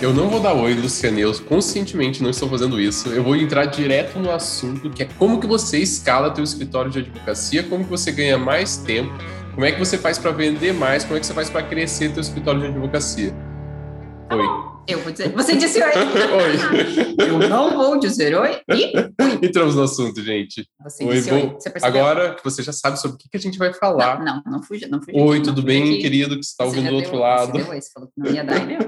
Eu não vou dar oi, Luciane, eu conscientemente não estou fazendo isso. Eu vou entrar direto no assunto, que é como que você escala teu escritório de advocacia, como que você ganha mais tempo, como é que você faz para vender mais, como é que você faz para crescer teu escritório de advocacia. Oi. Eu vou dizer. Você disse oi. oi. Eu não vou dizer oi e Entramos no assunto, gente. Você oi, disse oi. Você Agora que você já sabe sobre o que, que a gente vai falar. Não, não, não fuja, não fuja. Oi, tudo bem, aqui. querido, que está ouvindo do outro deu, lado? Você deu oi, você falou que não ia dar, né?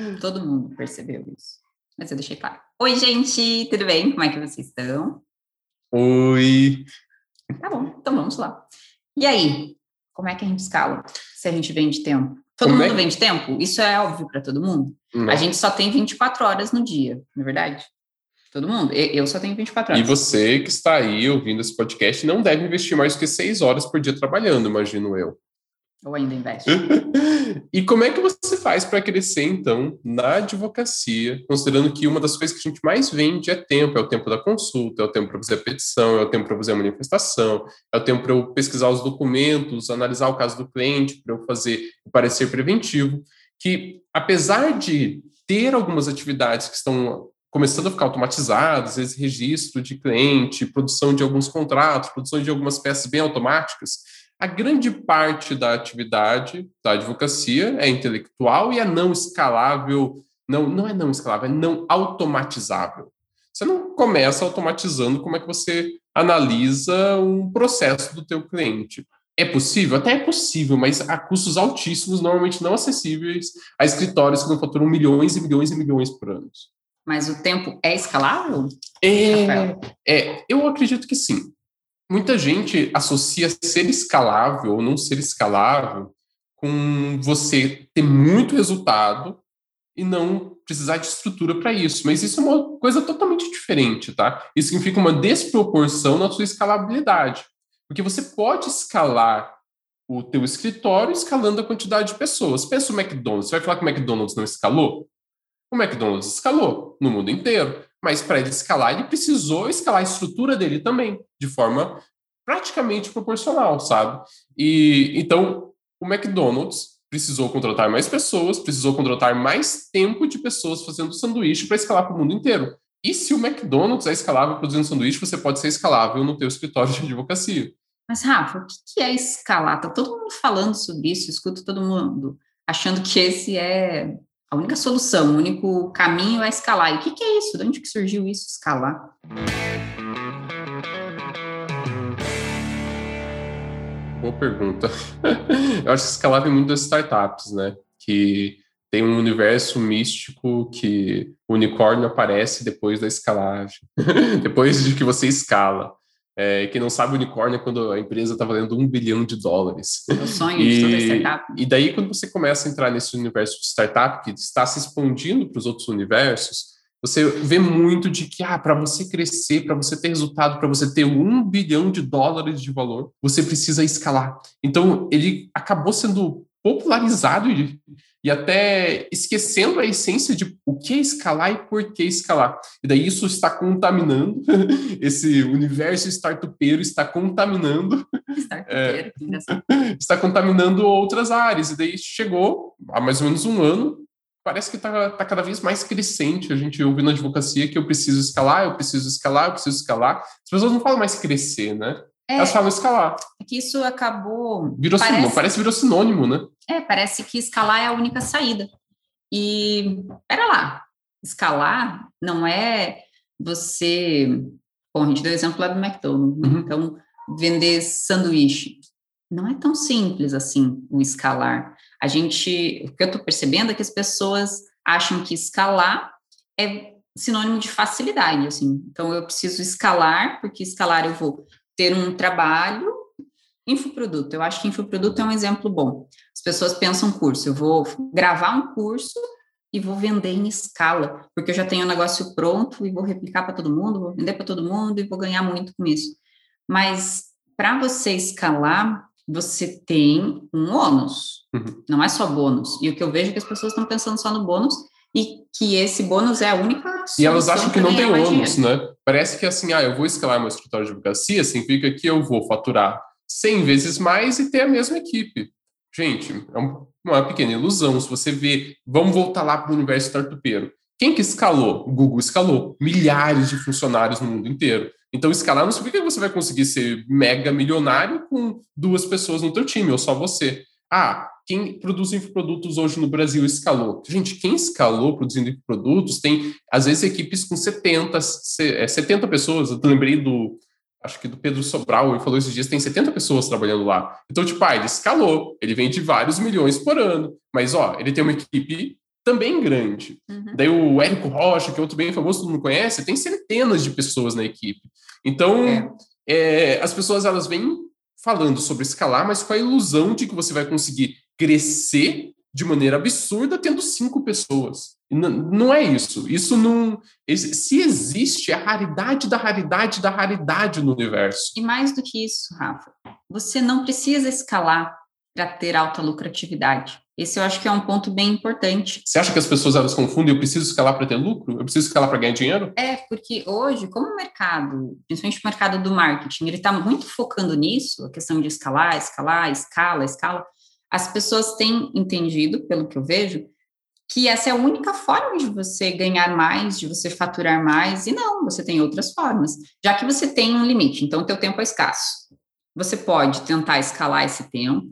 Todo mundo percebeu isso. Mas eu deixei claro. Oi, gente, tudo bem? Como é que vocês estão? Oi. Tá bom, então vamos lá. E aí, como é que a gente escala se a gente vende tempo? Todo como mundo é? vende tempo? Isso é óbvio para todo mundo? Não. A gente só tem 24 horas no dia, não é verdade? Todo mundo. Eu só tenho 24 horas. E você que está aí ouvindo esse podcast não deve investir mais do que 6 horas por dia trabalhando, imagino eu. Ou ainda investe. e como é que você faz para crescer, então, na advocacia, considerando que uma das coisas que a gente mais vende é tempo, é o tempo da consulta, é o tempo para fazer a petição, é o tempo para fazer a manifestação, é o tempo para eu pesquisar os documentos, analisar o caso do cliente, para eu fazer o parecer preventivo, que apesar de ter algumas atividades que estão começando a ficar automatizadas, vezes registro de cliente, produção de alguns contratos, produção de algumas peças bem automáticas, a grande parte da atividade da advocacia é intelectual e é não escalável, não, não é não escalável, é não automatizável. Você não começa automatizando como é que você analisa um processo do teu cliente. É possível? Até é possível, mas a custos altíssimos, normalmente não acessíveis a escritórios que não faturam milhões e milhões e milhões por ano. Mas o tempo é escalável? É, é, eu acredito que sim. Muita gente associa ser escalável ou não ser escalável com você ter muito resultado e não precisar de estrutura para isso. Mas isso é uma coisa totalmente diferente, tá? Isso significa uma desproporção na sua escalabilidade. Porque você pode escalar o teu escritório escalando a quantidade de pessoas. Pensa o McDonald's. Você vai falar que o McDonald's não escalou? O McDonald's escalou no mundo inteiro mas para ele escalar, ele precisou escalar a estrutura dele também, de forma praticamente proporcional, sabe? E então o McDonald's precisou contratar mais pessoas, precisou contratar mais tempo de pessoas fazendo sanduíche para escalar para o mundo inteiro. E se o McDonald's é escalável produzindo sanduíche, você pode ser escalável no teu escritório de advocacia. Mas, Rafa, o que é escalar? Tá todo mundo falando sobre isso, escuto todo mundo achando que esse é a única solução, o único caminho é escalar. E o que, que é isso? De onde que surgiu isso, escalar? Boa pergunta. Eu acho que escalar vem muito das startups, né? Que tem um universo místico que o unicórnio aparece depois da escalagem, depois de que você escala. É, quem não sabe, unicórnio é quando a empresa está valendo um bilhão de dólares. É o sonho e, de toda startup. E daí, quando você começa a entrar nesse universo de startup, que está se expandindo para os outros universos, você vê muito de que, ah, para você crescer, para você ter resultado, para você ter um bilhão de dólares de valor, você precisa escalar. Então, ele acabou sendo popularizado e e até esquecendo a essência de o que é escalar e por que escalar. E daí isso está contaminando, esse universo startupeiro está contaminando. É, está contaminando outras áreas. E daí chegou, há mais ou menos um ano, parece que está tá cada vez mais crescente. A gente ouve na advocacia que eu preciso escalar, eu preciso escalar, eu preciso escalar. As pessoas não falam mais crescer, né? É, Elas falam escalar. É que isso acabou. Virou parece, sinônimo, parece virou sinônimo, né? É, parece que escalar é a única saída. E, pera lá, escalar não é você. Bom, a gente deu o exemplo lá do McDonald's, né? uhum. então, vender sanduíche. Não é tão simples assim o escalar. A gente. O que eu estou percebendo é que as pessoas acham que escalar é sinônimo de facilidade, assim. Então, eu preciso escalar, porque escalar eu vou ter um trabalho infoproduto. Eu acho que infoproduto é um exemplo bom. As pessoas pensam curso, eu vou gravar um curso e vou vender em escala, porque eu já tenho o um negócio pronto e vou replicar para todo mundo, vou vender para todo mundo e vou ganhar muito com isso. Mas para você escalar, você tem um ônus, uhum. não é só bônus. E o que eu vejo é que as pessoas estão pensando só no bônus e que esse bônus é a única E elas acham que não tem ônus, né? Parece que assim, ah, eu vou escalar meu escritório de advocacia, significa que eu vou faturar 100 vezes mais e ter a mesma equipe. Gente, é um uma pequena ilusão. Se você vê, vamos voltar lá para o universo startupeiro. Quem que escalou? O Google escalou. Milhares de funcionários no mundo inteiro. Então, escalar não significa que você vai conseguir ser mega milionário com duas pessoas no teu time, ou só você. Ah, quem produz infoprodutos hoje no Brasil escalou? Gente, quem escalou produzindo infoprodutos tem, às vezes, equipes com 70, 70 é, pessoas. Eu lembrei do, acho que do Pedro Sobral, ele falou esses dias, tem 70 pessoas trabalhando lá. Então, tipo, ah, ele escalou, ele vende vários milhões por ano, mas, ó, ele tem uma equipe também grande. Uhum. Daí o Érico Rocha, que é outro bem famoso, todo mundo conhece, tem centenas de pessoas na equipe. Então, é. É, as pessoas, elas vêm falando sobre escalar, mas com a ilusão de que você vai conseguir crescer de maneira absurda tendo cinco pessoas. Não, não é isso. Isso não. Se existe, é a raridade da raridade da raridade no universo. E mais do que isso, Rafa, você não precisa escalar para ter alta lucratividade. Esse eu acho que é um ponto bem importante. Você acha que as pessoas elas confundem? Eu preciso escalar para ter lucro? Eu preciso escalar para ganhar dinheiro? É, porque hoje, como o mercado, principalmente o mercado do marketing, ele está muito focando nisso, a questão de escalar, escalar, escala, escala. As pessoas têm entendido, pelo que eu vejo, que essa é a única forma de você ganhar mais, de você faturar mais, e não, você tem outras formas, já que você tem um limite, então o teu tempo é escasso. Você pode tentar escalar esse tempo,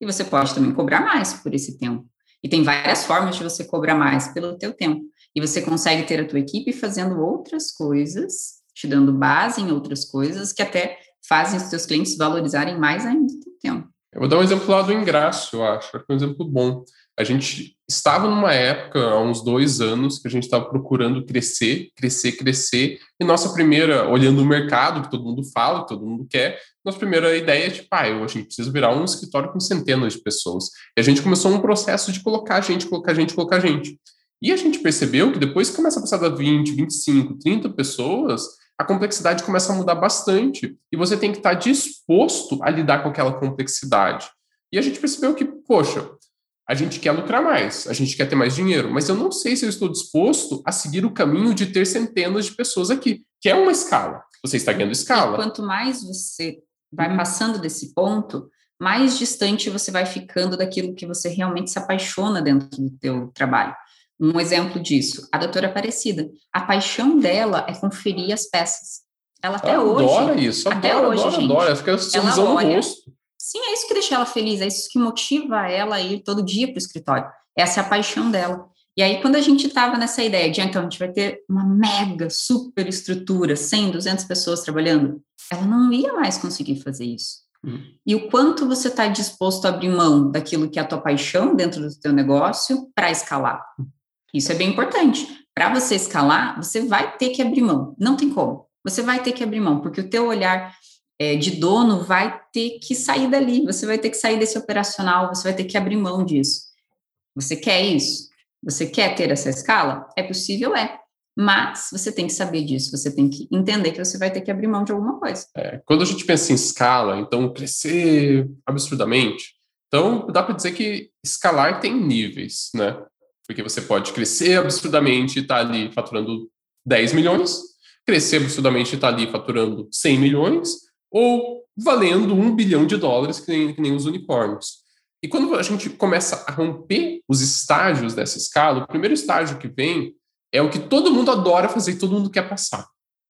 e você pode também cobrar mais por esse tempo. E tem várias formas de você cobrar mais pelo teu tempo. E você consegue ter a tua equipe fazendo outras coisas, te dando base em outras coisas, que até fazem os teus clientes valorizarem mais ainda o teu tempo. Eu vou dar um exemplo lá do ingresso, eu acho, é um exemplo bom. A gente estava numa época, há uns dois anos, que a gente estava procurando crescer, crescer, crescer, e nossa primeira, olhando o mercado, que todo mundo fala, que todo mundo quer, nossa primeira ideia é tipo, ah, a gente precisa virar um escritório com centenas de pessoas. E a gente começou um processo de colocar gente, colocar gente, colocar gente. E a gente percebeu que depois que começa a passar da 20, 25, 30 pessoas, a complexidade começa a mudar bastante e você tem que estar disposto a lidar com aquela complexidade. E a gente percebeu que, poxa, a gente quer lucrar mais, a gente quer ter mais dinheiro, mas eu não sei se eu estou disposto a seguir o caminho de ter centenas de pessoas aqui, que é uma escala. Você está ganhando escala. E quanto mais você vai uhum. passando desse ponto, mais distante você vai ficando daquilo que você realmente se apaixona dentro do teu trabalho. Um exemplo disso, a doutora Aparecida. A paixão dela é conferir as peças. Ela até ela hoje. Adora isso, até adora, hoje, adora, gente, adora. Fica ela olha, no rosto. Sim, é isso que deixa ela feliz, é isso que motiva ela a ir todo dia para o escritório. Essa é a paixão dela. E aí, quando a gente estava nessa ideia de, ah, então, a gente vai ter uma mega, super estrutura, 100, 200 pessoas trabalhando, ela não ia mais conseguir fazer isso. Uhum. E o quanto você está disposto a abrir mão daquilo que é a tua paixão dentro do teu negócio para escalar. Isso é bem importante. Para você escalar, você vai ter que abrir mão. Não tem como. Você vai ter que abrir mão, porque o teu olhar é, de dono vai ter que sair dali. Você vai ter que sair desse operacional. Você vai ter que abrir mão disso. Você quer isso? Você quer ter essa escala? É possível, é. Mas você tem que saber disso, você tem que entender que você vai ter que abrir mão de alguma coisa. É, quando a gente pensa em escala, então crescer absurdamente, então dá para dizer que escalar tem níveis, né? Porque você pode crescer absurdamente e estar tá ali faturando 10 milhões, crescer absurdamente e estar tá ali faturando 100 milhões, ou valendo um bilhão de dólares, que nem, que nem os unicórnios. E quando a gente começa a romper os estágios dessa escala, o primeiro estágio que vem é o que todo mundo adora fazer e todo mundo quer passar,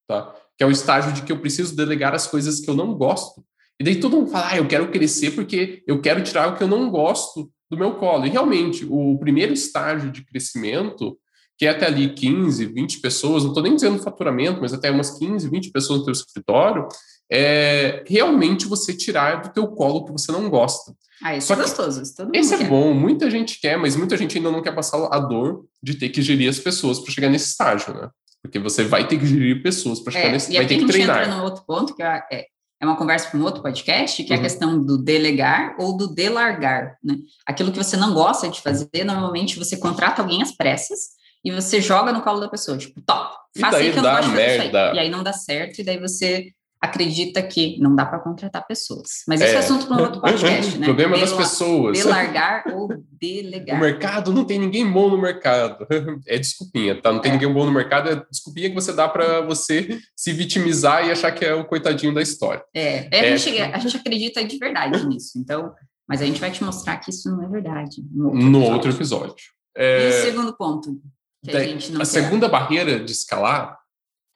tá? Que é o estágio de que eu preciso delegar as coisas que eu não gosto. E daí todo mundo fala, ah, eu quero crescer porque eu quero tirar o que eu não gosto do meu colo. E realmente, o primeiro estágio de crescimento, que é até ali 15, 20 pessoas, não estou nem dizendo faturamento, mas até umas 15, 20 pessoas no teu escritório, é realmente você tirar do teu colo o que você não gosta. Ah, isso Só é gostoso. Isso esse é quer. é bom, muita gente quer, mas muita gente ainda não quer passar a dor de ter que gerir as pessoas para chegar nesse estágio, né? Porque você vai ter que gerir pessoas para chegar é, nesse, e vai ter que treinar. a gente entra num outro ponto que é, é, uma conversa para um outro podcast, que uhum. é a uhum. questão do delegar ou do delargar, né? Aquilo que você não gosta de fazer, normalmente você contrata alguém às pressas e você joga no colo da pessoa, tipo, top, faça aí que eu não gosto merda. E aí não dá certo, e daí você acredita que não dá para contratar pessoas. Mas esse é, é assunto para um outro podcast, né? O problema Del das pessoas. Delargar ou delegar. O mercado não tem ninguém bom no mercado. É desculpinha, tá? Não tem é. ninguém bom no mercado, é desculpinha que você dá para você se vitimizar e achar que é o coitadinho da história. É, é, a, gente, a gente acredita de verdade nisso. Então, Mas a gente vai te mostrar que isso não é verdade. No outro, no episódio. outro episódio. É... E o segundo ponto? Que a, a, a quer. segunda barreira de escalar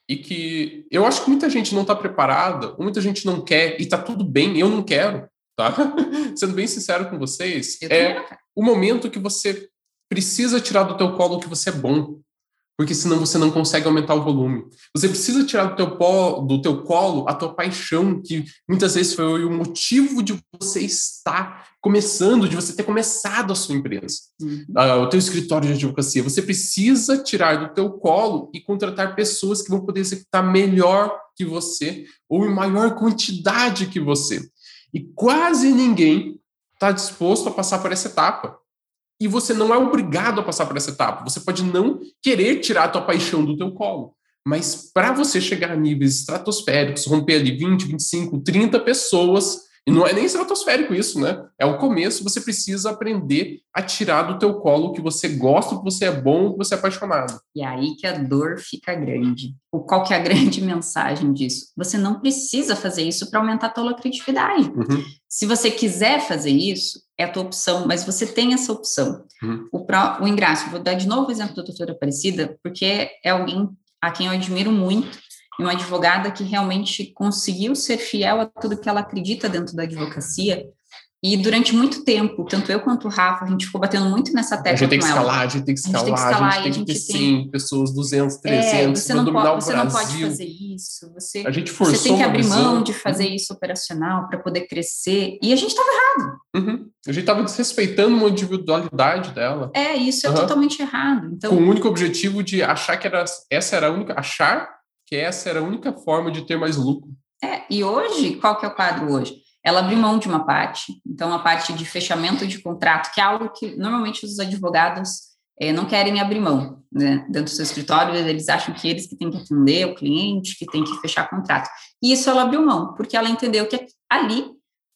e que eu acho que muita gente não está preparada, muita gente não quer, e está tudo bem, eu não quero, tá? Sendo bem sincero com vocês, é o momento que você precisa tirar do teu colo que você é bom porque senão você não consegue aumentar o volume. Você precisa tirar do teu, pó, do teu colo a tua paixão, que muitas vezes foi o motivo de você estar começando, de você ter começado a sua empresa, uhum. uh, o teu escritório de advocacia. Você precisa tirar do teu colo e contratar pessoas que vão poder executar melhor que você ou em maior quantidade que você. E quase ninguém está disposto a passar por essa etapa e você não é obrigado a passar por essa etapa. Você pode não querer tirar a tua paixão do teu colo. Mas para você chegar a níveis estratosféricos, romper ali 20, 25, 30 pessoas, e não é nem estratosférico isso, né? É o começo, você precisa aprender a tirar do teu colo o que você gosta, o que você é bom, o que você é apaixonado. E aí que a dor fica grande. O qual que é a grande mensagem disso? Você não precisa fazer isso para aumentar a tua criatividade. Uhum. Se você quiser fazer isso, é a tua opção, mas você tem essa opção. Uhum. O, pro, o Ingrácio, vou dar de novo o exemplo da doutora Aparecida, porque é alguém a quem eu admiro muito, uma advogada que realmente conseguiu ser fiel a tudo que ela acredita dentro da advocacia. E durante muito tempo, tanto eu quanto o Rafa, a gente ficou batendo muito nessa tecla. A gente tem que escalar, a gente tem que escalar, a gente tem que, escalar, a gente tem que ter 100 pessoas, 200, 300, é, você não dominar pode. Você não pode fazer isso. Você, a gente forçou você tem que abrir mão de fazer isso operacional para poder crescer. E a gente estava errado. Uhum. A gente estava desrespeitando uma individualidade dela. É, isso é uhum. totalmente errado. Então, Com o único objetivo de achar que era, essa era a única, achar que essa era a única forma de ter mais lucro. É, e hoje, qual que é o quadro hoje? Ela abriu mão de uma parte, então a parte de fechamento de contrato, que é algo que normalmente os advogados é, não querem abrir mão, né? Dentro do seu escritório, eles acham que eles que têm que atender o cliente, que tem que fechar contrato. E isso ela abriu mão, porque ela entendeu que ali,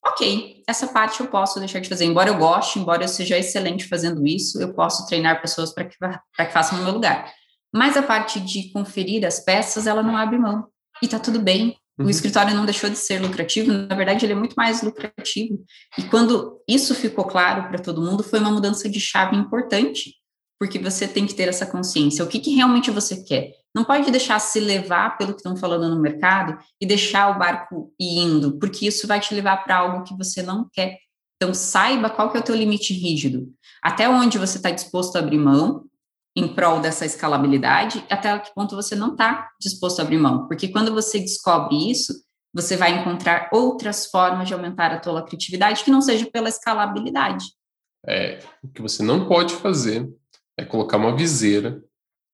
ok, essa parte eu posso deixar de fazer. Embora eu goste, embora eu seja excelente fazendo isso, eu posso treinar pessoas para que, que façam no meu lugar. Mas a parte de conferir as peças, ela não abre mão. E tá tudo bem. Uhum. O escritório não deixou de ser lucrativo, na verdade, ele é muito mais lucrativo. E quando isso ficou claro para todo mundo, foi uma mudança de chave importante, porque você tem que ter essa consciência. O que, que realmente você quer? Não pode deixar se levar pelo que estão falando no mercado e deixar o barco indo, porque isso vai te levar para algo que você não quer. Então, saiba qual que é o teu limite rígido. Até onde você está disposto a abrir mão em prol dessa escalabilidade, até que ponto você não está disposto a abrir mão. Porque quando você descobre isso, você vai encontrar outras formas de aumentar a tua criatividade que não seja pela escalabilidade. É, o que você não pode fazer é colocar uma viseira,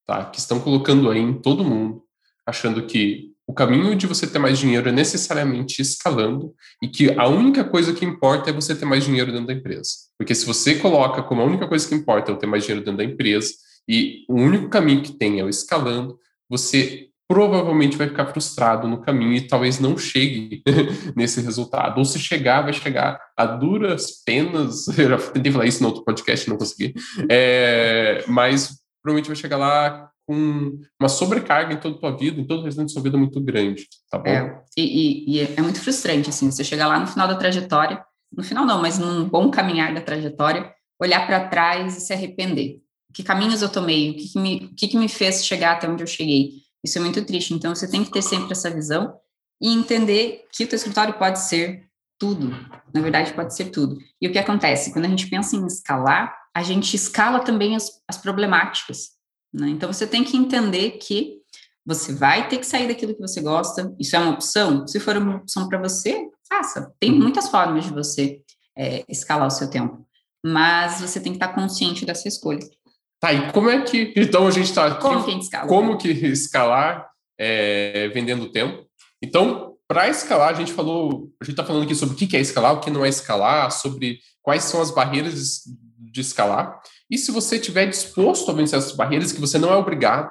tá? Que estão colocando aí em todo mundo, achando que o caminho de você ter mais dinheiro é necessariamente escalando e que a única coisa que importa é você ter mais dinheiro dentro da empresa. Porque se você coloca como a única coisa que importa é eu ter mais dinheiro dentro da empresa, e o único caminho que tem é o escalando, você provavelmente vai ficar frustrado no caminho e talvez não chegue nesse resultado. Ou se chegar, vai chegar a duras penas. Eu já tentei falar isso no outro podcast, não consegui. É, mas provavelmente vai chegar lá com uma sobrecarga em toda a tua vida, em todo o restante da sua vida muito grande, tá bom? É, e, e, e é muito frustrante, assim, você chegar lá no final da trajetória, no final não, mas num bom caminhar da trajetória, olhar para trás e se arrepender que caminhos eu tomei, o que, que me, o que, que me fez chegar até onde eu cheguei. Isso é muito triste. Então, você tem que ter sempre essa visão e entender que o teu escritório pode ser tudo. Na verdade, pode ser tudo. E o que acontece? Quando a gente pensa em escalar, a gente escala também as, as problemáticas. Né? Então, você tem que entender que você vai ter que sair daquilo que você gosta. Isso é uma opção? Se for uma opção para você, faça. Tem uhum. muitas formas de você é, escalar o seu tempo. Mas você tem que estar consciente dessa escolha. Tá, e como é que. Então a gente está. Como que escala? Como que escalar é, vendendo tempo? Então, para escalar, a gente falou. A gente está falando aqui sobre o que é escalar, o que não é escalar, sobre quais são as barreiras de escalar. E se você estiver disposto a vencer essas barreiras, que você não é obrigado,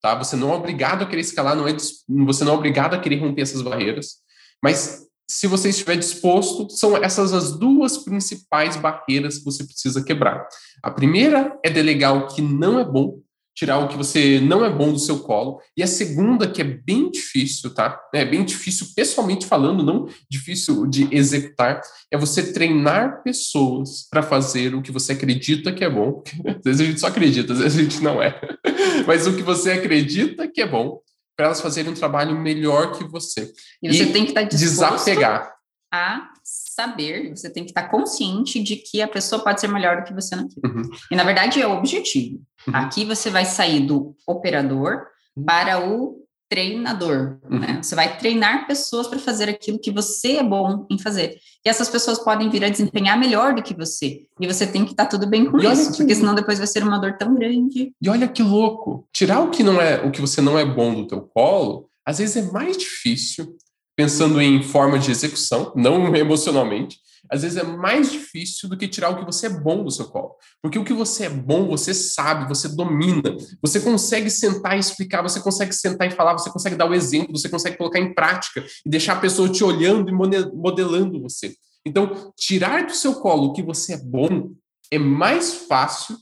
tá? Você não é obrigado a querer escalar, não é, você não é obrigado a querer romper essas barreiras. Mas se você estiver disposto, são essas as duas principais barreiras que você precisa quebrar. A primeira é delegar o que não é bom, tirar o que você não é bom do seu colo. E a segunda, que é bem difícil, tá? É bem difícil, pessoalmente falando, não difícil de executar, é você treinar pessoas para fazer o que você acredita que é bom. Às vezes a gente só acredita, às vezes a gente não é. Mas o que você acredita que é bom, para elas fazerem um trabalho melhor que você. E você e tem que estar tá disposto desapegar. A saber, você tem que estar consciente de que a pessoa pode ser melhor do que você naquilo. Uhum. E na verdade é o objetivo. Uhum. Aqui você vai sair do operador uhum. para o treinador. Uhum. Né? Você vai treinar pessoas para fazer aquilo que você é bom em fazer. E essas pessoas podem vir a desempenhar melhor do que você. E você tem que estar tudo bem com e isso, porque senão depois vai ser uma dor tão grande. E olha que louco. Tirar o que não é, o que você não é bom do teu colo, às vezes é mais difícil pensando em forma de execução, não emocionalmente, às vezes é mais difícil do que tirar o que você é bom do seu colo. Porque o que você é bom, você sabe, você domina, você consegue sentar e explicar, você consegue sentar e falar, você consegue dar o exemplo, você consegue colocar em prática e deixar a pessoa te olhando e modelando você. Então, tirar do seu colo o que você é bom é mais fácil,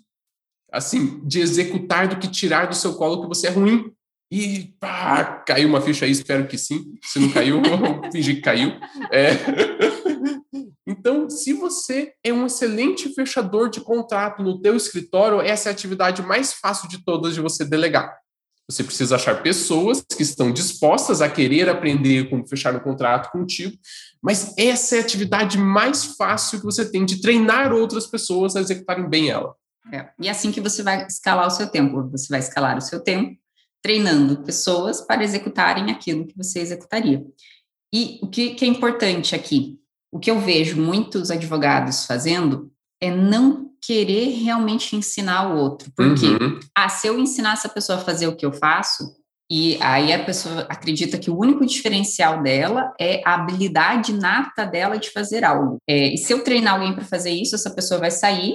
assim, de executar do que tirar do seu colo o que você é ruim. E pá, caiu uma ficha aí, espero que sim. Se não caiu, vou fingir que caiu. É. Então, se você é um excelente fechador de contrato no teu escritório, essa é a atividade mais fácil de todas de você delegar. Você precisa achar pessoas que estão dispostas a querer aprender como fechar um contrato contigo, mas essa é a atividade mais fácil que você tem de treinar outras pessoas a executarem bem ela. É. E é assim que você vai escalar o seu tempo. Você vai escalar o seu tempo treinando pessoas para executarem aquilo que você executaria. E o que, que é importante aqui? O que eu vejo muitos advogados fazendo é não querer realmente ensinar o outro. Porque, uhum. ah, se eu ensinar essa pessoa a fazer o que eu faço, e aí a pessoa acredita que o único diferencial dela é a habilidade nata dela de fazer algo. É, e se eu treinar alguém para fazer isso, essa pessoa vai sair,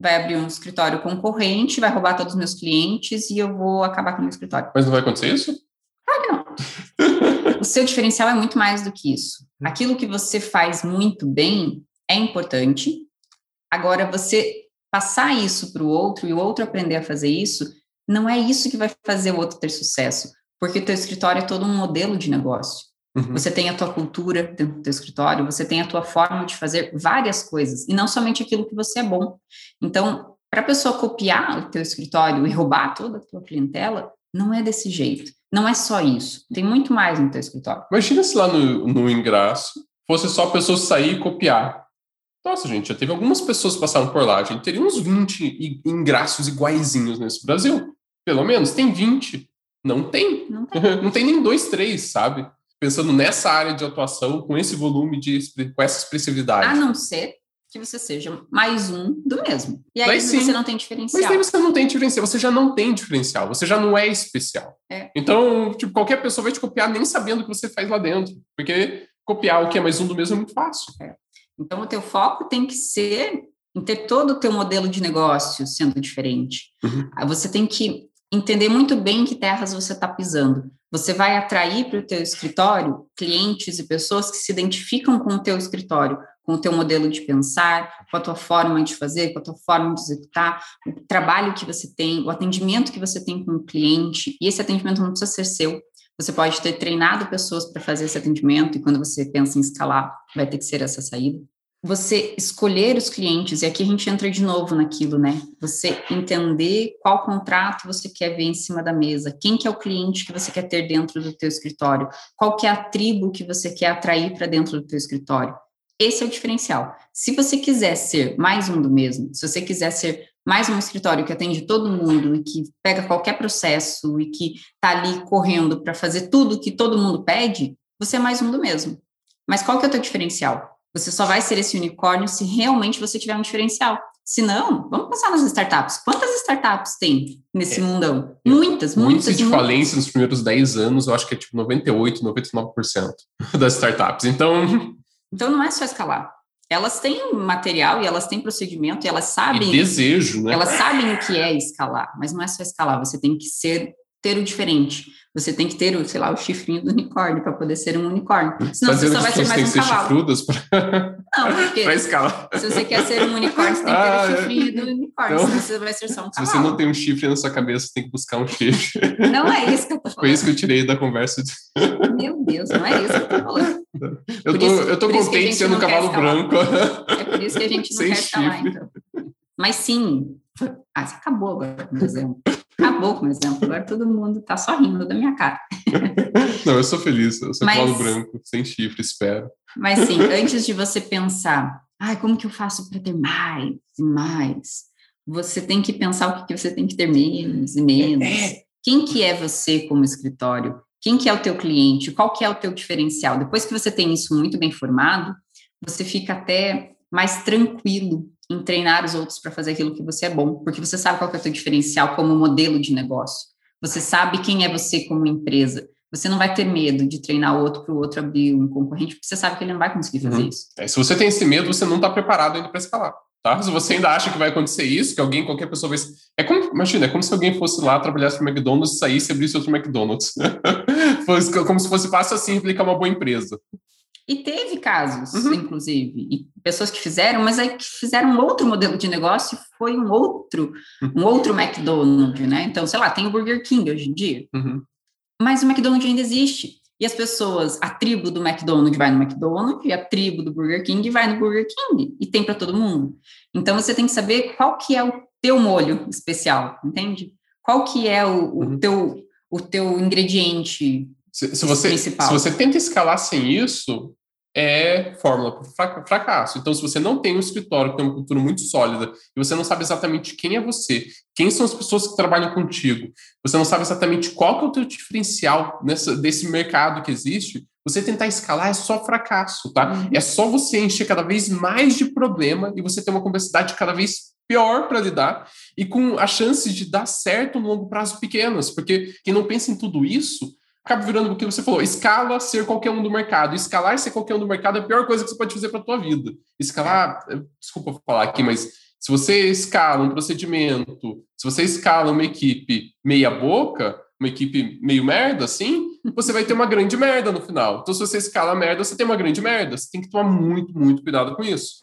vai abrir um escritório concorrente, vai roubar todos os meus clientes e eu vou acabar com o meu escritório. Mas não vai acontecer isso? Claro que não. o seu diferencial é muito mais do que isso. Aquilo que você faz muito bem é importante. Agora, você passar isso para o outro e o outro aprender a fazer isso, não é isso que vai fazer o outro ter sucesso, porque o teu escritório é todo um modelo de negócio. Uhum. Você tem a tua cultura dentro do teu escritório, você tem a tua forma de fazer várias coisas, e não somente aquilo que você é bom. Então, para a pessoa copiar o teu escritório e roubar toda a tua clientela, não é desse jeito. Não é só isso. Tem muito mais no teu escritório. Imagina se lá no, no ingresso fosse só a pessoa sair e copiar. Nossa, gente, já teve algumas pessoas que passaram por lá. A gente teria uns 20 ingressos iguaizinhos nesse Brasil. Pelo menos, tem 20. Não tem. Não tem, não tem nem dois, três, sabe? Pensando nessa área de atuação, com esse volume de com essa expressividade. A não ser que você seja mais um do mesmo. E aí sim, você não tem diferencial. Mas aí você não tem diferencial, você já não tem diferencial, você já não é especial. É. Então, tipo, qualquer pessoa vai te copiar nem sabendo o que você faz lá dentro, porque copiar o que é mais um do mesmo é muito fácil. É. Então, o teu foco tem que ser em ter todo o teu modelo de negócio sendo diferente. Uhum. Você tem que entender muito bem que terras você está pisando. Você vai atrair para o teu escritório clientes e pessoas que se identificam com o teu escritório, com o teu modelo de pensar, com a tua forma de fazer, com a tua forma de executar, o trabalho que você tem, o atendimento que você tem com o cliente. E esse atendimento não precisa ser seu. Você pode ter treinado pessoas para fazer esse atendimento e quando você pensa em escalar, vai ter que ser essa saída você escolher os clientes, e aqui a gente entra de novo naquilo, né? Você entender qual contrato você quer ver em cima da mesa, quem que é o cliente que você quer ter dentro do teu escritório, qual que é a tribo que você quer atrair para dentro do teu escritório. Esse é o diferencial. Se você quiser ser mais um do mesmo, se você quiser ser mais um escritório que atende todo mundo e que pega qualquer processo e que está ali correndo para fazer tudo que todo mundo pede, você é mais um do mesmo. Mas qual que é o teu diferencial? Você só vai ser esse unicórnio se realmente você tiver um diferencial. Se não, vamos pensar nas startups. Quantas startups tem nesse é, mundão? É, muitas, muitas. Índice de falência nos primeiros 10 anos, eu acho que é tipo 98, 99% das startups. Então. Então não é só escalar. Elas têm material e elas têm procedimento e elas sabem. E desejo, né? Elas sabem o que é escalar, mas não é só escalar. Você tem que ser ter o diferente. Você tem que ter, sei lá, o chifrinho do unicórnio para poder ser um unicórnio. Senão tá você só vai ser mais um ser cavalo. pra... Não, porque pra escalar. se você quer ser um unicórnio, você tem que ter Ah, o é. chifrinho do unicórnio, Então, senão você vai ser só um Se cavalo. você não tem um chifre na sua cabeça, você tem que buscar um chifre. Não é isso que eu tô Foi falando. isso que eu tirei da conversa. de- Meu Deus, não é isso que eu tô falando. Eu Por tô, isso- eu tô por contente sendo um cavalo branco. É por isso que a gente não Sem quer escalar, chifre. então. Mas sim, ah, você acabou agora com o exemplo. Acabou com o exemplo. Agora todo mundo tá só rindo da minha cara. Não, eu sou feliz. Eu sou Mas- branco, sem chifre, espero. Mas sim, antes de você pensar, ai, como que eu faço para ter mais e mais? Você tem que pensar o que, que você tem que ter menos e menos. É. Quem que é você como escritório? Quem que é o teu cliente? Qual que é o teu diferencial? Depois que você tem isso muito bem formado, você fica até mais tranquilo em treinar os outros para fazer aquilo que você é bom, porque você sabe qual é o teu diferencial como modelo de negócio. Você sabe quem é você como empresa. Você não vai ter medo de treinar o outro para o outro abrir um concorrente, porque você sabe que ele não vai conseguir fazer Uhum. isso. É, se você tem esse medo, você não está preparado ainda para escalar. Tá? Se você ainda acha que vai acontecer isso, que alguém, qualquer pessoa vai. É como, imagina, é como se alguém fosse lá, trabalhasse para McDonald's, saísse e abrisse outro McDonald's. Como se fosse fácil assim replicar uma boa empresa. E teve casos, Uhum. inclusive, e pessoas que fizeram, mas aí que fizeram um outro modelo de negócio, foi um outro, um outro McDonald's, né? Então, sei lá, tem o Burger King hoje em dia, Uhum. mas o McDonald's ainda existe. E as pessoas, a tribo do McDonald's vai no McDonald's e a tribo do Burger King vai no Burger King. E tem para todo mundo. Então você tem que saber qual que é o teu molho especial, entende? Qual que é o, o Uhum. teu o teu ingrediente Se, se você, Principal. se você tenta escalar sem isso, é fórmula para fracasso. Então, se você não tem um escritório que tem uma cultura muito sólida e você não sabe exatamente quem é você, quem são as pessoas que trabalham contigo, você não sabe exatamente qual que é o teu diferencial nessa, desse mercado que existe, você tentar escalar é só fracasso, tá? Uhum. É só você encher cada vez mais de problema e você ter uma complexidade cada vez pior para lidar e com a chance de dar certo no longo prazo pequenas, porque quem não pensa em tudo isso acaba virando o que você falou, escala ser qualquer um do mercado. Escalar ser qualquer um do mercado é a pior coisa que você pode fazer para a tua vida. Escalar, desculpa falar aqui, mas se você escala um procedimento, se você escala uma equipe meia boca, uma equipe meio merda, assim, você vai ter uma grande merda no final. Então, se você escala merda, você tem uma grande merda. Você tem que tomar muito, muito cuidado com isso.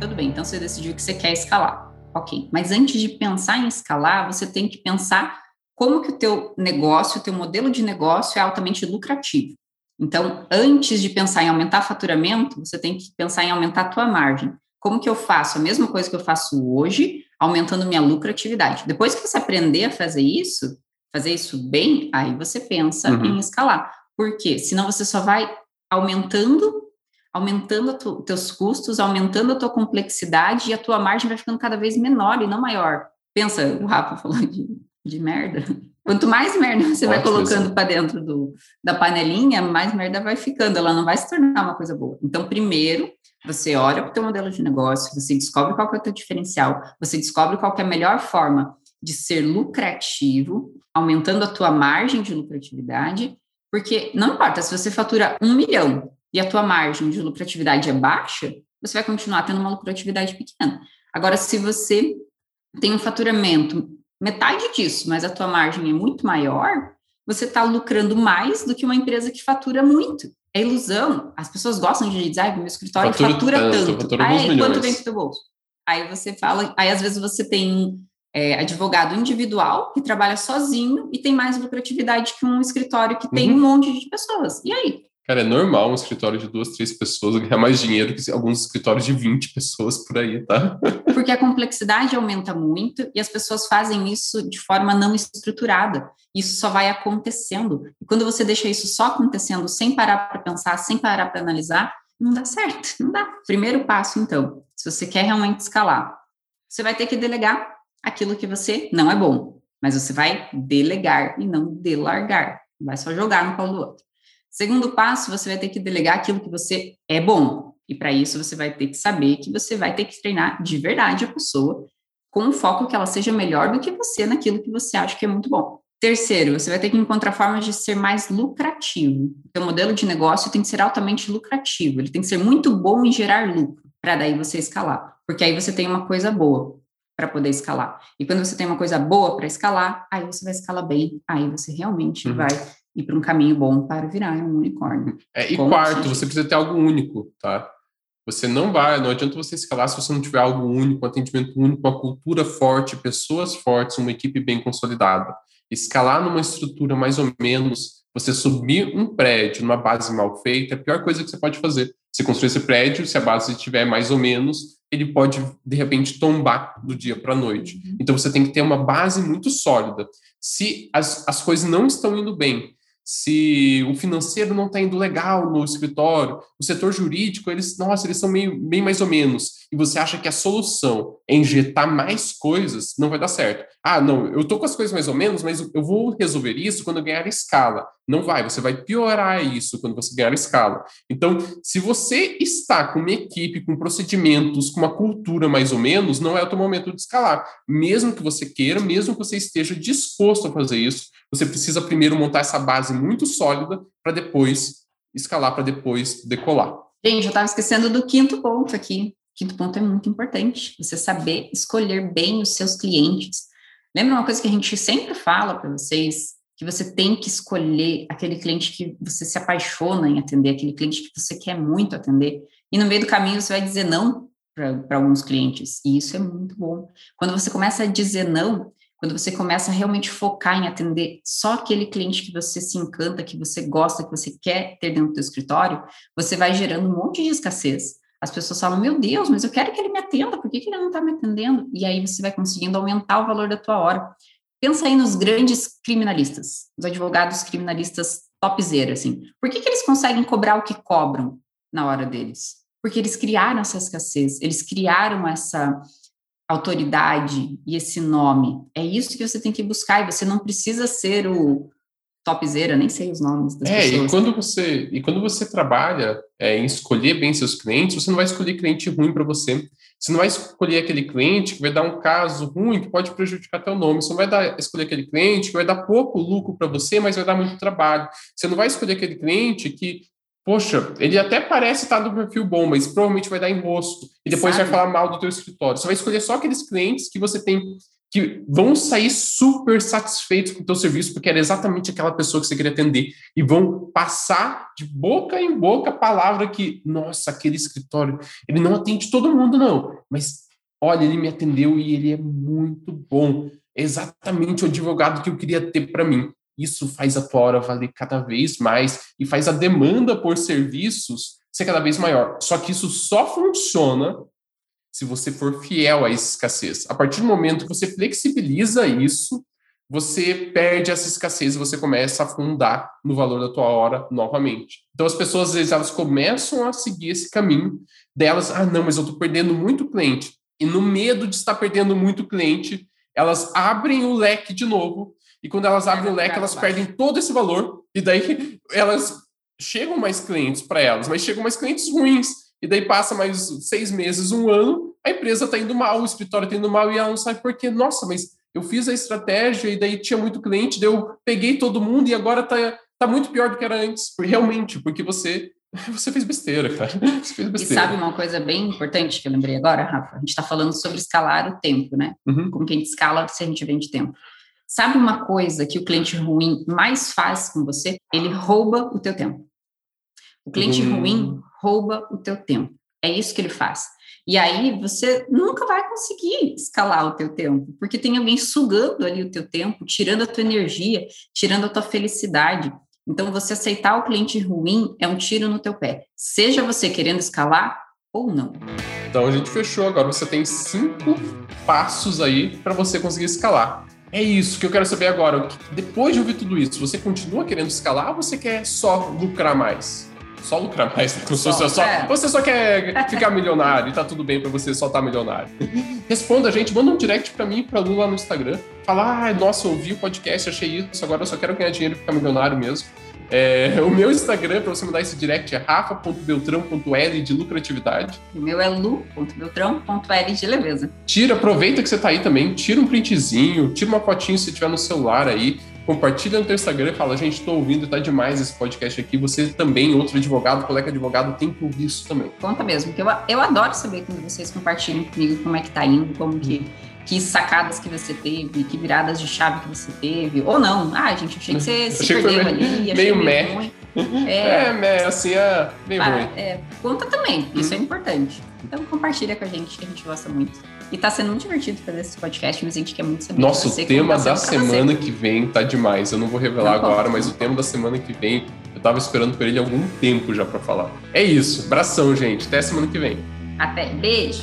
Tudo bem, então você decidiu que você quer escalar. Ok, mas antes de pensar em escalar, você tem que pensar como que o teu negócio, o teu modelo de negócio é altamente lucrativo. Então, antes de pensar em aumentar faturamento, você tem que pensar em aumentar a tua margem. Como que eu faço a mesma coisa que eu faço hoje, aumentando minha lucratividade? Depois que você aprender a fazer isso, fazer isso bem, aí você pensa Uhum. em escalar. Por quê? Senão você só vai aumentando aumentando os teus custos, aumentando a tua complexidade e a tua margem vai ficando cada vez menor e não maior. Pensa, o Rafa falou de, de merda. Quanto mais merda você vai colocando para dentro do, da panelinha, mais merda vai ficando, ela não vai se tornar uma coisa boa. Então, primeiro, você olha para o teu modelo de negócio, você descobre qual é o teu diferencial, você descobre qual é a melhor forma de ser lucrativo, aumentando a tua margem de lucratividade, porque não importa se você fatura um milhão e a tua margem de lucratividade é baixa, você vai continuar tendo uma lucratividade pequena. Agora, se você tem um faturamento metade disso, mas a tua margem é muito maior, você está lucrando mais do que uma empresa que fatura muito. É ilusão. As pessoas gostam de dizer, ah, meu escritório Fatura fatura tanto, tanto. fatura e quanto vem para o teu bolso? Aí você fala, aí às vezes você tem é, advogado individual que trabalha sozinho e tem mais lucratividade que um escritório que tem Uhum. um monte de pessoas. E aí? Cara, é normal um escritório de duas, três pessoas ganhar mais dinheiro que alguns escritórios de 20 pessoas por aí, tá? Porque a complexidade aumenta muito e as pessoas fazem isso de forma não estruturada. Isso só vai acontecendo. E quando você deixa isso só acontecendo sem parar para pensar, sem parar para analisar, não dá certo, não dá. Primeiro passo, então, se você quer realmente escalar, você vai ter que delegar aquilo que você não é bom, mas você vai delegar e não delargar. Não vai só jogar no colo do outro. Segundo passo, você vai ter que delegar aquilo que você é bom. E para isso você vai ter que saber que você vai ter que treinar de verdade a pessoa com o foco que ela seja melhor do que você naquilo que você acha que é muito bom. Terceiro, você vai ter que encontrar formas de ser mais lucrativo. O teu modelo de negócio tem que ser altamente lucrativo, ele tem que ser muito bom em gerar lucro, para daí você escalar. Porque aí você tem uma coisa boa. para poder escalar. E quando você tem uma coisa boa para escalar, aí você vai escalar bem, aí você realmente uhum. vai ir para um caminho bom para virar um unicórnio. É, e quarto, você precisa ter algo único, tá? Você não vai, não adianta você escalar se você não tiver algo único, um atendimento único, uma cultura forte, pessoas fortes, uma equipe bem consolidada. Escalar numa estrutura mais ou menos, você subir um prédio numa base mal feita, é a pior coisa que você pode fazer. Você construir esse prédio, se a base estiver mais ou menos, ele pode, de repente, tombar do dia para a noite. Uhum. Então, você tem que ter uma base muito sólida. Se as, as coisas não estão indo bem, se o financeiro não está indo legal no escritório, o setor jurídico, eles, nossa, eles são meio, bem mais ou menos, e você acha que a solução é injetar mais coisas, não vai dar certo. Ah, não, eu tô com as coisas mais ou menos, mas eu vou resolver isso quando eu ganhar escala. Não vai, você vai piorar isso quando você ganhar escala. Então, se você está com uma equipe, com procedimentos, com uma cultura mais ou menos, não é o teu momento de escalar. Mesmo que você queira, mesmo que você esteja disposto a fazer isso, você precisa primeiro montar essa base muito sólida para depois escalar, para depois decolar. Gente, eu estava esquecendo do quinto ponto aqui. Quinto ponto é muito importante. Você saber escolher bem os seus clientes Lembra uma coisa que a gente sempre fala para vocês? Que você tem que escolher aquele cliente que você se apaixona em atender, aquele cliente que você quer muito atender. E no meio do caminho você vai dizer não para alguns clientes. E isso é muito bom. Quando você começa a dizer não, quando você começa a realmente focar em atender só aquele cliente que você se encanta, que você gosta, que você quer ter dentro do escritório, você vai gerando um monte de escassez. As pessoas falam, meu Deus, mas eu quero que ele me atenda, por que, que ele não está me atendendo? E aí você vai conseguindo aumentar o valor da tua hora. Pensa aí nos grandes criminalistas, os advogados criminalistas topzera, assim. Por que, que eles conseguem cobrar o que cobram na hora deles? Porque eles criaram essa escassez, eles criaram essa autoridade e esse nome. É isso que você tem que buscar, e você não precisa ser o, topzera, nem sei os nomes das é, pessoas. E quando você, e quando você trabalha é, em escolher bem seus clientes, você não vai escolher cliente ruim para você. Você não vai escolher aquele cliente que vai dar um caso ruim que pode prejudicar teu nome. Você não vai dar, escolher aquele cliente que vai dar pouco lucro para você, mas vai dar muito trabalho. Você não vai escolher aquele cliente que, poxa, ele até parece estar no perfil bom, mas provavelmente vai dar enrosco e depois Sabe? vai falar mal do teu escritório. Você vai escolher só aqueles clientes que você tem que vão sair super satisfeitos com o teu serviço, porque era exatamente aquela pessoa que você queria atender, e vão passar de boca em boca a palavra que, nossa, aquele escritório, ele não atende todo mundo, não, mas olha, ele me atendeu e ele é muito bom, é exatamente o advogado que eu queria ter para mim. Isso faz a tua hora valer cada vez mais e faz a demanda por serviços ser cada vez maior. Só que isso só funciona se você for fiel a escassez. A partir do momento que você flexibiliza isso, você perde essa escassez e você começa a afundar no valor da tua hora novamente. Então as pessoas às vezes elas começam a seguir esse caminho delas, ah, não, mas eu estou perdendo muito cliente. E no medo de estar perdendo muito cliente, elas abrem o leque de novo, e quando elas abrem o leque, elas perdem todo esse valor, e daí elas chegam mais clientes para elas, mas chegam mais clientes ruins e daí passa mais seis meses, um ano, a empresa está indo mal, o escritório está indo mal e ela não sabe por quê. Nossa, mas eu fiz a estratégia e daí tinha muito cliente, daí eu peguei todo mundo e agora está tá muito pior do que era antes. Realmente, porque você você fez besteira, cara. Você fez besteira. E sabe uma coisa bem importante que eu lembrei agora, Rafa? A gente está falando sobre escalar o tempo, né? Uhum. Como que a gente escala se a gente vende tempo. Sabe uma coisa que o cliente ruim mais faz com você? Ele rouba o teu tempo. O cliente uhum. ruim rouba o teu tempo. É isso que ele faz. E aí você nunca vai conseguir escalar o teu tempo, porque tem alguém sugando ali o teu tempo, tirando a tua energia, tirando a tua felicidade. Então você aceitar o cliente ruim é um tiro no teu pé, seja você querendo escalar ou não. Então a gente fechou agora, você tem cinco passos aí para você conseguir escalar. É isso que eu quero saber agora. Depois de ouvir tudo isso, você continua querendo escalar ou você quer só lucrar mais? só lucrar mais. Né? Só, só, só, é. Você só quer ficar milionário e tá tudo bem pra você só estar tá milionário. Responda a gente, manda um direct pra mim e pra Lu lá no Instagram. Fala, ah, nossa, ouvi o podcast, achei isso, agora eu só quero ganhar dinheiro e ficar milionário mesmo. É, o meu Instagram, para você mandar esse direct, é rafa.beltrão.l de lucratividade. O meu é lu.beltrão.l de leveza. Tira, aproveita que você tá aí também, tira um printzinho, tira uma fotinho se tiver no celular aí, compartilha no teu Instagram e fala, gente, estou ouvindo, tá demais esse podcast aqui. Você também, outro advogado, colega advogado, tem que ouvir isso também. Conta mesmo, porque eu, eu adoro saber quando vocês compartilham comigo como é que tá indo, como que que sacadas que você teve, que viradas de chave que você teve, ou não. Ah, gente, achei que você se achei perdeu meio, ali, meio, meio ruim. É, é, assim, é meio para, ruim. É, conta também, isso é importante. Então compartilha com a gente, que a gente gosta muito. E tá sendo muito divertido fazer esse podcast, mas a gente quer muito saber. Nossa, o tema da semana que vem tá demais. Eu não vou revelar não, agora, mas o tema da semana que vem, eu tava esperando por ele há algum tempo já para falar. É isso. Abração, gente. Até semana que vem. Até. Beijo.